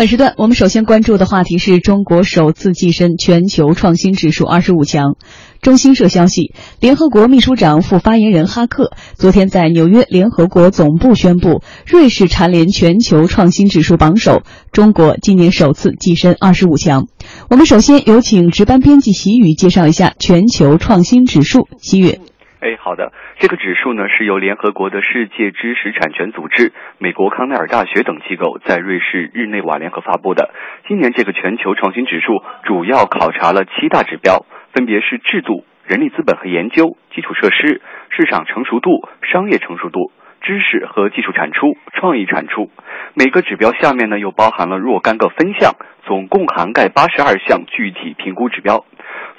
本时段我们首先关注的话题是中国首次跻身全球创新指数二十五强。中新社消息，联合国秘书长副发言人哈克昨天在纽约联合国总部宣布，瑞士蝉联全球创新指数榜首，中国今年首次跻身二十五强。我们首先有请值班编辑习宇介绍一下全球创新指数。习宇。哎，好的。这个指数呢是由联合国的世界知识产权组织、美国康奈尔大学等机构在瑞士日内瓦联合发布的。今年这个全球创新指数主要考察了七大指标，分别是制度、人力资本和研究、基础设施、市场成熟度、商业成熟度、知识和技术产出、创意产出。每个指标下面呢又包含了若干个分项，总共涵盖八十二项具体评估指标。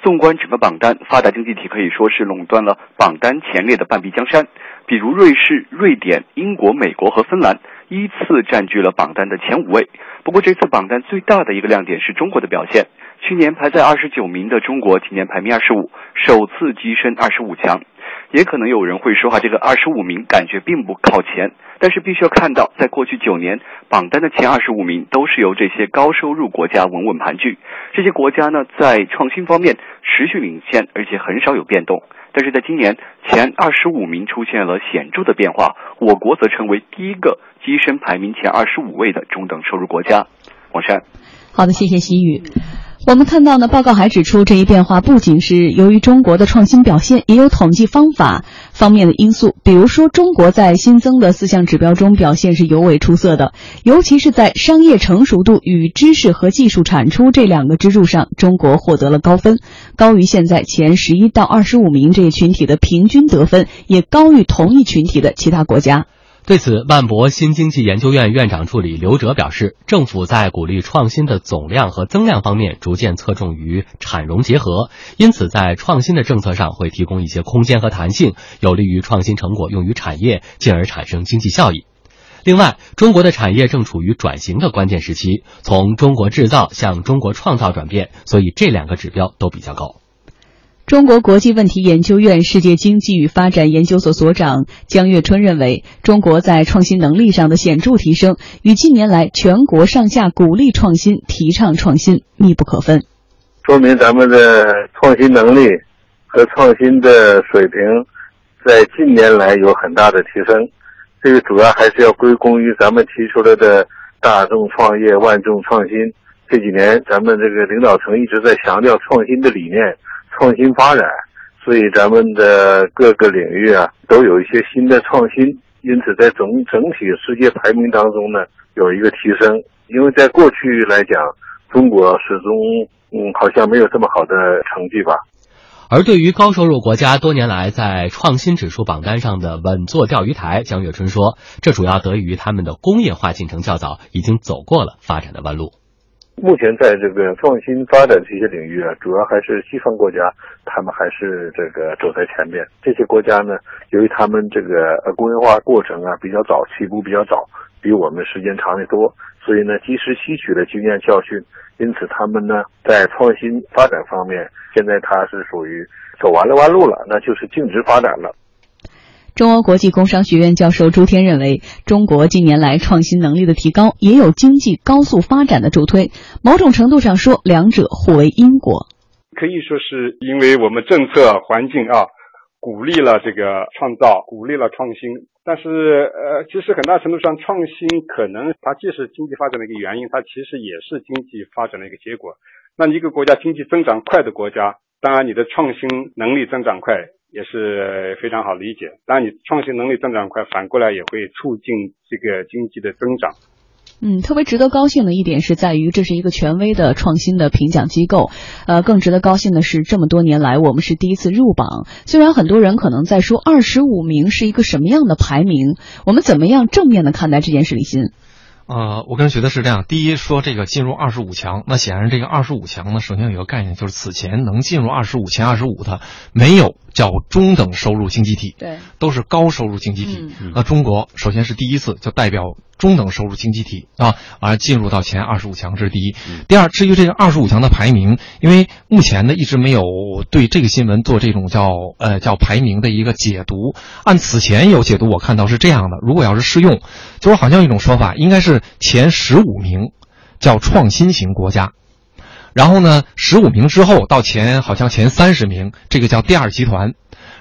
纵观整个榜单，发达经济体可以说是垄断了榜单前列的半壁江山。比如瑞士、瑞典、英国、美国和芬兰依次占据了榜单的前五位。不过这次榜单最大的一个亮点是中国的表现。去年排在二十九名的中国，今年排名二十五，首次跻身二十五强。也可能有人会说哈，这个二十五名感觉并不靠前。但是必须要看到，在过去九年，榜单的前二十五名都是由这些高收入国家稳稳盘踞。这些国家呢，在创新方面持续领先，而且很少有变动。但是在今年，前二十五名出现了显著的变化，我国则成为第一个跻身排名前二十五位的中等收入国家。王山，好的，谢谢习宇。我们看到呢，报告还指出，这一变化不仅是由于中国的创新表现，也有统计方法方面的因素。比如说，中国在新增的四项指标中表现是尤为出色的，尤其是在商业成熟度与知识和技术产出这两个支柱上，中国获得了高分，高于现在前十一到二十五名这一群体的平均得分，也高于同一群体的其他国家。对此，万博新经济研究院院长助理刘哲表示，政府在鼓励创新的总量和增量方面逐渐侧重于产融结合，因此在创新的政策上会提供一些空间和弹性，有利于创新成果用于产业，进而产生经济效益。另外，中国的产业正处于转型的关键时期，从中国制造向中国创造转变，所以这两个指标都比较高。中国国际问题研究院世界经济与发展研究所所长江月春认为，中国在创新能力上的显著提升，与近年来全国上下鼓励创新、提倡创新密不可分。说明咱们的创新能力和创新的水平，在近年来有很大的提升。这个主要还是要归功于咱们提出来的大众创业、万众创新。这几年，咱们这个领导层一直在强调创新的理念。创新发展，所以咱们的各个领域啊都有一些新的创新，因此在整整体世界排名当中呢有一个提升。因为在过去来讲，中国始终嗯好像没有这么好的成绩吧。而对于高收入国家多年来在创新指数榜单上的稳坐钓鱼台，江月春说，这主要得益于他们的工业化进程较早，已经走过了发展的弯路。目前在这个创新发展这些领域啊，主要还是西方国家，他们还是这个走在前面。这些国家呢，由于他们这个呃工业化过程啊比较早，起步比较早，比我们时间长得多，所以呢及时吸取了经验教训，因此他们呢在创新发展方面，现在它是属于走完了弯路了，那就是径直发展了。中欧国际工商学院教授朱天认为，中国近年来创新能力的提高，也有经济高速发展的助推。某种程度上说，两者互为因果。可以说是因为我们政策环境啊，鼓励了这个创造，鼓励了创新。但是，呃，其实很大程度上，创新可能它既是经济发展的一个原因，它其实也是经济发展的一个结果。那一个国家经济增长快的国家，当然你的创新能力增长快。也是非常好理解。当然，你创新能力增长快，反过来也会促进这个经济的增长。嗯，特别值得高兴的一点是在于，这是一个权威的创新的评奖机构。呃，更值得高兴的是，这么多年来我们是第一次入榜。虽然很多人可能在说二十五名是一个什么样的排名，我们怎么样正面的看待这件事？李欣。呃，我个人觉得是这样。第一，说这个进入二十五强，那显然这个二十五强呢，首先有一个概念，就是此前能进入二十五前二十五的没有。叫中等收入经济体，对，都是高收入经济体。那中国首先是第一次，就代表中等收入经济体啊，而进入到前二十五强，这是第一。第二，至于这个二十五强的排名，因为目前呢一直没有对这个新闻做这种叫呃叫排名的一个解读。按此前有解读，我看到是这样的：如果要是适用，就是好像一种说法，应该是前十五名。叫创新型国家。然后呢，十五名之后到前好像前三十名，这个叫第二集团。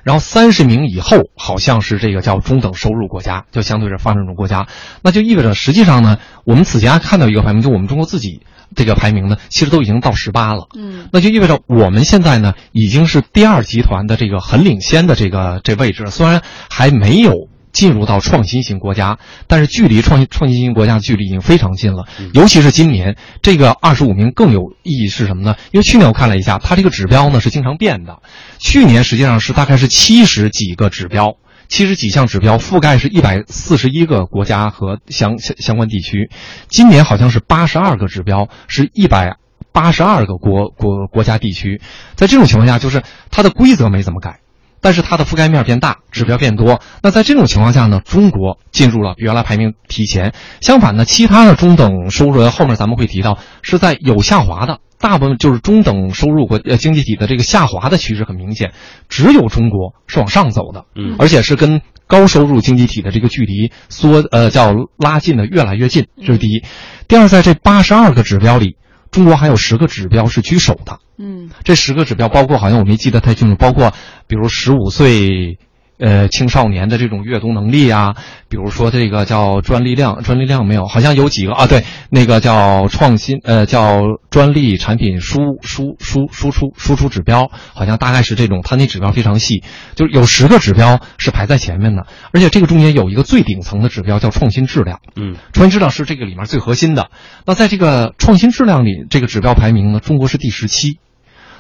然后三十名以后好像是这个叫中等收入国家，就相对是发展中国家。那就意味着实际上呢，我们此前看到一个排名，就我们中国自己这个排名呢，其实都已经到十八了。嗯，那就意味着我们现在呢已经是第二集团的这个很领先的这个这位置，虽然还没有。进入到创新型国家，但是距离创新创新型国家的距离已经非常近了。尤其是今年这个二十五名更有意义是什么呢？因为去年我看了一下，它这个指标呢是经常变的。去年实际上是大概是七十几个指标，七十几项指标覆盖是一百四十一个国家和相相相关地区。今年好像是八十二个指标，是一百八十二个国国国家地区。在这种情况下，就是它的规则没怎么改。但是它的覆盖面变大，指标变多。那在这种情况下呢，中国进入了原来排名提前。相反呢，其他的中等收入后面咱们会提到是在有下滑的，大部分就是中等收入国呃经济体的这个下滑的趋势很明显。只有中国是往上走的，嗯，而且是跟高收入经济体的这个距离缩呃叫拉近的越来越近。这是第一。第二，在这八十二个指标里。中国还有十个指标是居首的，嗯，这十个指标包括好像我没记得太清楚，包括比如十五岁。呃，青少年的这种阅读能力啊，比如说这个叫专利量，专利量没有，好像有几个啊？对，那个叫创新，呃，叫专利产品输输输输出输出指标，好像大概是这种，它那指标非常细，就是有十个指标是排在前面的，而且这个中间有一个最顶层的指标叫创新质量，嗯，创新质量是这个里面最核心的。那在这个创新质量里，这个指标排名呢，中国是第十七，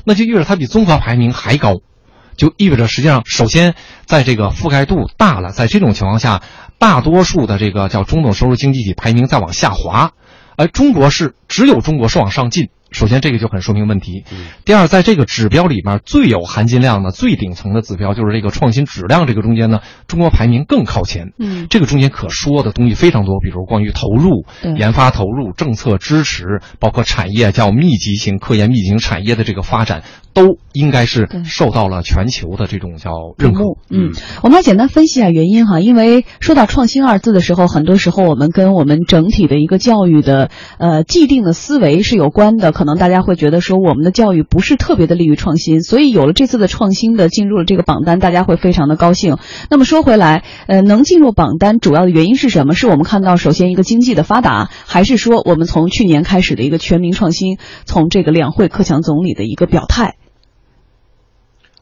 那就意味着它比综合排名还高。就意味着，实际上，首先，在这个覆盖度大了，在这种情况下，大多数的这个叫中等收入经济体排名在往下滑，而中国是只有中国是往上进。首先，这个就很说明问题。第二，在这个指标里面最有含金量的、最顶层的指标就是这个创新质量。这个中间呢，中国排名更靠前。嗯，这个中间可说的东西非常多，比如关于投入、研发投入、政策支持，包括产业叫密集型、科研密集型产业的这个发展，都应该是受到了全球的这种叫认可。嗯，我们来简单分析一下原因哈。因为说到创新二字的时候，很多时候我们跟我们整体的一个教育的呃既定的思维是有关的。可能大家会觉得说我们的教育不是特别的利于创新，所以有了这次的创新的进入了这个榜单，大家会非常的高兴。那么说回来，呃，能进入榜单主要的原因是什么？是我们看到首先一个经济的发达，还是说我们从去年开始的一个全民创新，从这个两会克强总理的一个表态？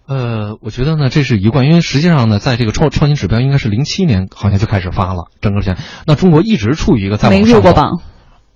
呃，我觉得呢，这是一贯，因为实际上呢，在这个创创新指标应该是零七年好像就开始发了，整个前，那中国一直处于一个在没入过榜。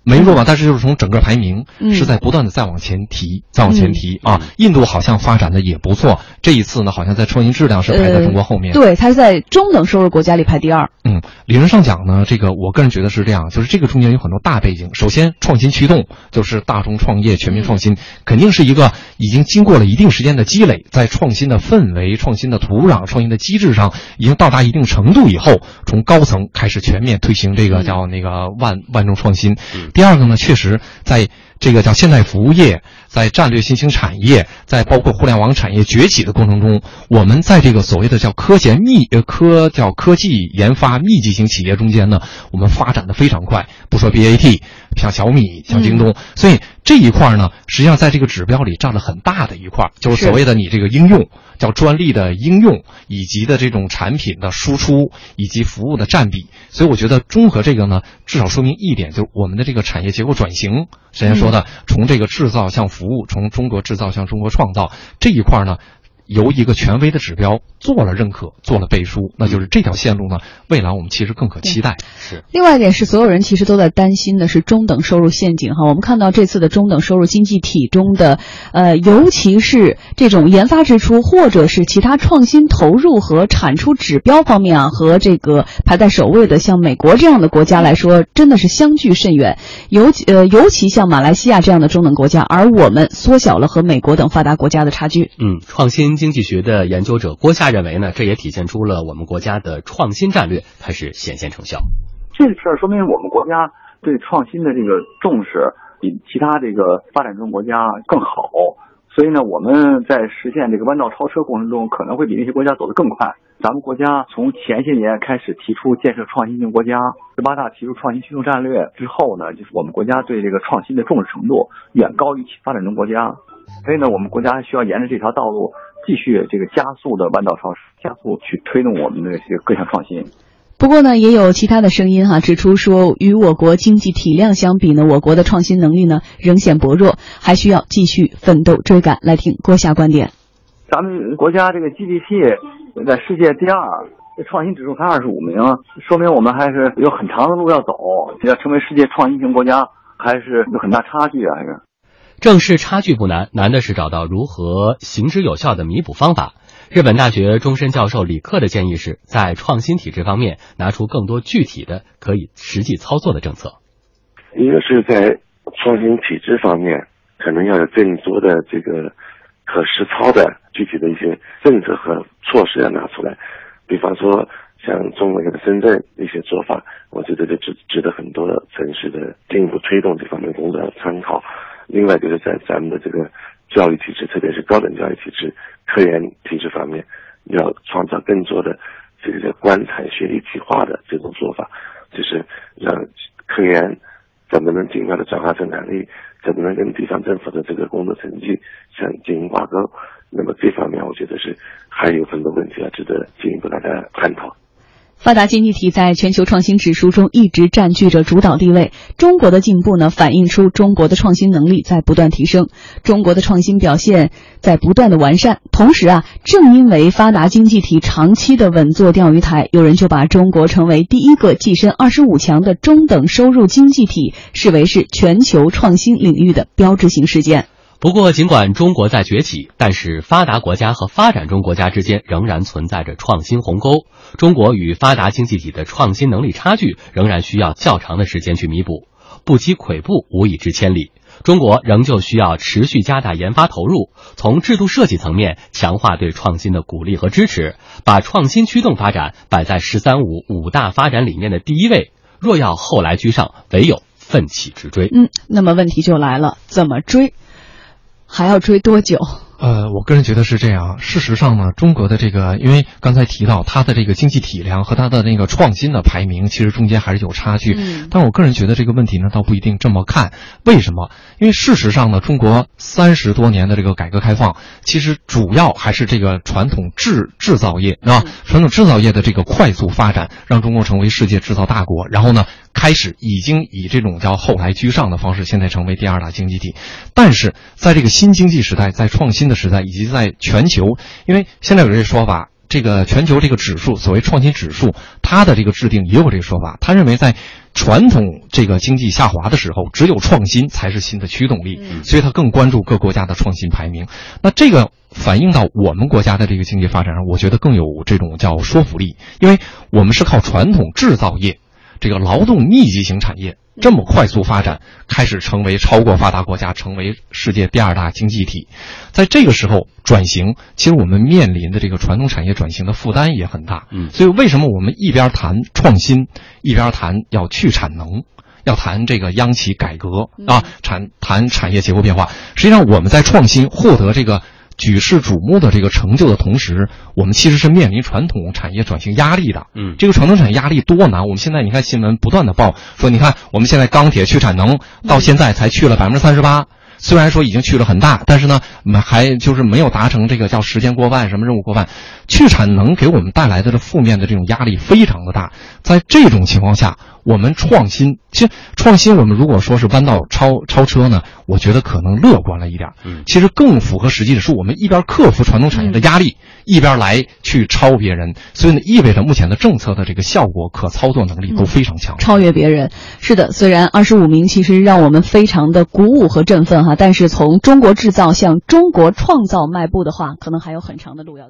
没入榜，但是就是从整个排名是在不断的再往前提，再往前提啊。印度好像发展的也不错，这一次呢，好像在创新质量是排在中国后面。对，它是在中等收入国家里排第二。嗯，理论上讲呢，这个我个人觉得是这样，就是这个中间有很多大背景。首先，创新驱动就是大众创业、全民创新，肯定是一个已经经过了一定时间的积累，在创新的氛围、创新的土壤、创新的机制上已经到达一定程度以后，从高层开始全面推行这个叫那个万万众创新。第二个呢，确实在这个叫现代服务业，在战略新兴产业，在包括互联网产业崛起的过程中，我们在这个所谓的叫科研密呃科叫科技研发密集型企业中间呢，我们发展的非常快。不说 BAT，像小米，像京东，所以这一块呢，实际上在这个指标里占了很大的一块，就是所谓的你这个应用叫专利的应用，以及的这种产品的输出以及服务的占比。所以我觉得综合这个呢，至少说明一点，就是我们的这个产业结构转型，之前说的从这个制造向服务，从中国制造向中国创造这一块呢。由一个权威的指标做了认可，做了背书，那就是这条线路呢，未来我们其实更可期待。是。另外一点是，所有人其实都在担心的是中等收入陷阱哈。我们看到这次的中等收入经济体中的，呃，尤其是这种研发支出或者是其他创新投入和产出指标方面啊，和这个排在首位的像美国这样的国家来说，真的是相距甚远。尤其呃，尤其像马来西亚这样的中等国家，而我们缩小了和美国等发达国家的差距。嗯，创新。经济学的研究者郭夏认为呢，这也体现出了我们国家的创新战略开始显现成效。这事儿说明我们国家对创新的这个重视比其他这个发展中国家更好，所以呢，我们在实现这个弯道超车过程中，可能会比那些国家走得更快。咱们国家从前些年开始提出建设创新型国家，十八大提出创新驱动战略之后呢，就是我们国家对这个创新的重视程度远高于其发展中国家。所以呢，我们国家需要沿着这条道路继续这个加速的弯道超车，加速去推动我们的这些各项创新。不过呢，也有其他的声音哈，指出说，与我国经济体量相比呢，我国的创新能力呢仍显薄弱，还需要继续奋斗追赶。来听郭霞观点。咱们国家这个 GDP 在世界第二，这创新指数才二十五名，说明我们还是有很长的路要走，要成为世界创新型国家，还是有很大差距啊！还是。正是差距不难，难的是找到如何行之有效的弥补方法。日本大学终身教授李克的建议是在创新体制方面拿出更多具体的可以实际操作的政策。一个是在创新体制方面，可能要有更多的这个可实操的具体的一些政策和措施要拿出来。比方说，像中国的深圳一些做法，我觉得就值值得很多城市的进一步推动这方面工作的参考。另外就是在咱们的这个教育体制，特别是高等教育体制、科研体制方面，要创造更多的这个官产学一体化的这种做法，就是让科研怎么能尽快的转化生产力，怎么能跟地方政府的这个工作成绩相进行挂钩。那么这方面，我觉得是还有很多问题要值得进一步大家探讨。发达经济体在全球创新指数中一直占据着主导地位。中国的进步呢，反映出中国的创新能力在不断提升，中国的创新表现在不断的完善。同时啊，正因为发达经济体长期的稳坐钓鱼台，有人就把中国成为第一个跻身二十五强的中等收入经济体视为是全球创新领域的标志性事件。不过，尽管中国在崛起，但是发达国家和发展中国家之间仍然存在着创新鸿沟。中国与发达经济体的创新能力差距仍然需要较长的时间去弥补，不积跬步，无以至千里。中国仍旧需要持续加大研发投入，从制度设计层面强化对创新的鼓励和支持，把创新驱动发展摆在“十三五”五大发展理念的第一位。若要后来居上，唯有奋起直追。嗯，那么问题就来了，怎么追？还要追多久？呃，我个人觉得是这样。事实上呢，中国的这个，因为刚才提到它的这个经济体量和它的那个创新的排名，其实中间还是有差距。嗯，但我个人觉得这个问题呢，倒不一定这么看。为什么？因为事实上呢，中国三十多年的这个改革开放，其实主要还是这个传统制制造业啊，传统制造业的这个快速发展，让中国成为世界制造大国。然后呢，开始已经以这种叫后来居上的方式，现在成为第二大经济体。但是在这个新经济时代，在创新的时代，以及在全球，因为现在有这个说法，这个全球这个指数，所谓创新指数，它的这个制定也有这个说法。他认为，在传统这个经济下滑的时候，只有创新才是新的驱动力，所以他更关注各国家的创新排名。那这个反映到我们国家的这个经济发展上，我觉得更有这种叫说服力，因为我们是靠传统制造业，这个劳动密集型产业。这么快速发展，开始成为超过发达国家，成为世界第二大经济体，在这个时候转型，其实我们面临的这个传统产业转型的负担也很大。嗯，所以为什么我们一边谈创新，一边谈要去产能，要谈这个央企改革啊，产谈产业结构变化？实际上我们在创新获得这个。举世瞩目的这个成就的同时，我们其实是面临传统产业转型压力的。嗯，这个传统产业压力多难？我们现在你看新闻不断的报说，你看我们现在钢铁去产能到现在才去了百分之三十八。虽然说已经去了很大，但是呢，还就是没有达成这个叫时间过半，什么任务过半，去产能给我们带来的这负面的这种压力非常的大。在这种情况下，我们创新，其实创新，我们如果说是弯道超超车呢，我觉得可能乐观了一点。嗯，其实更符合实际的是，我们一边克服传统产业的压力，一边来去超别人。所以呢，意味着目前的政策的这个效果、可操作能力都非常强。超越别人，是的。虽然二十五名其实让我们非常的鼓舞和振奋哈。但是从中国制造向中国创造迈步的话，可能还有很长的路要。